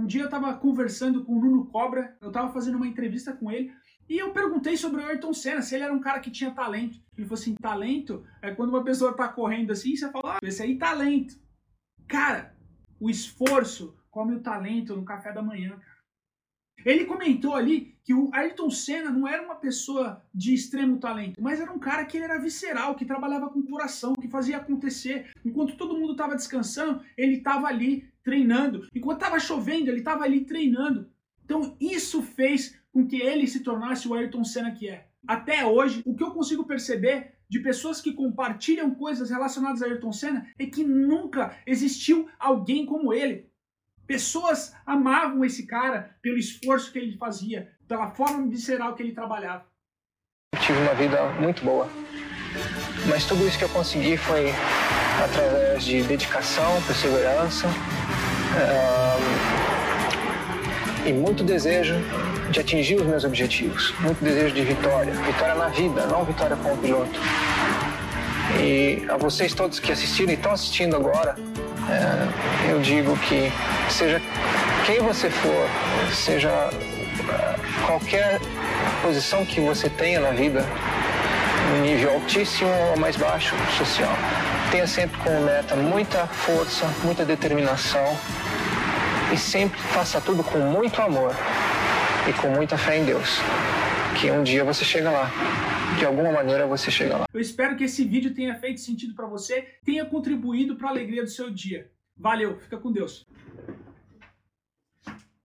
Um dia eu estava conversando com o Nuno Cobra, eu estava fazendo uma entrevista com ele, e eu perguntei sobre o Ayrton Senna, se ele era um cara que tinha talento. Ele falou assim: talento é quando uma pessoa tá correndo assim, você fala, ah, esse aí talento. Cara, o esforço come o talento no café da manhã. Ele comentou ali que o Ayrton Senna não era uma pessoa de extremo talento, mas era um cara que ele era visceral, que trabalhava com coração, que fazia acontecer. Enquanto todo mundo estava descansando, ele estava ali treinando. Enquanto estava chovendo, ele estava ali treinando. Então isso fez com que ele se tornasse o Ayrton Senna que é. Até hoje, o que eu consigo perceber de pessoas que compartilham coisas relacionadas a Ayrton Senna é que nunca existiu alguém como ele. Pessoas amavam esse cara pelo esforço que ele fazia, pela forma visceral que ele trabalhava. Eu tive uma vida muito boa, mas tudo isso que eu consegui foi através de dedicação, perseverança um, e muito desejo de atingir os meus objetivos, muito desejo de vitória, vitória na vida, não vitória como piloto. E a vocês todos que assistiram e estão assistindo agora, é, eu digo que seja quem você for, seja é, qualquer posição que você tenha na vida, nível altíssimo ou mais baixo social, tenha sempre como meta muita força, muita determinação e sempre faça tudo com muito amor e com muita fé em Deus, que um dia você chega lá. De alguma maneira você chega lá. Eu espero que esse vídeo tenha feito sentido para você, tenha contribuído para a alegria do seu dia. Valeu, fica com Deus.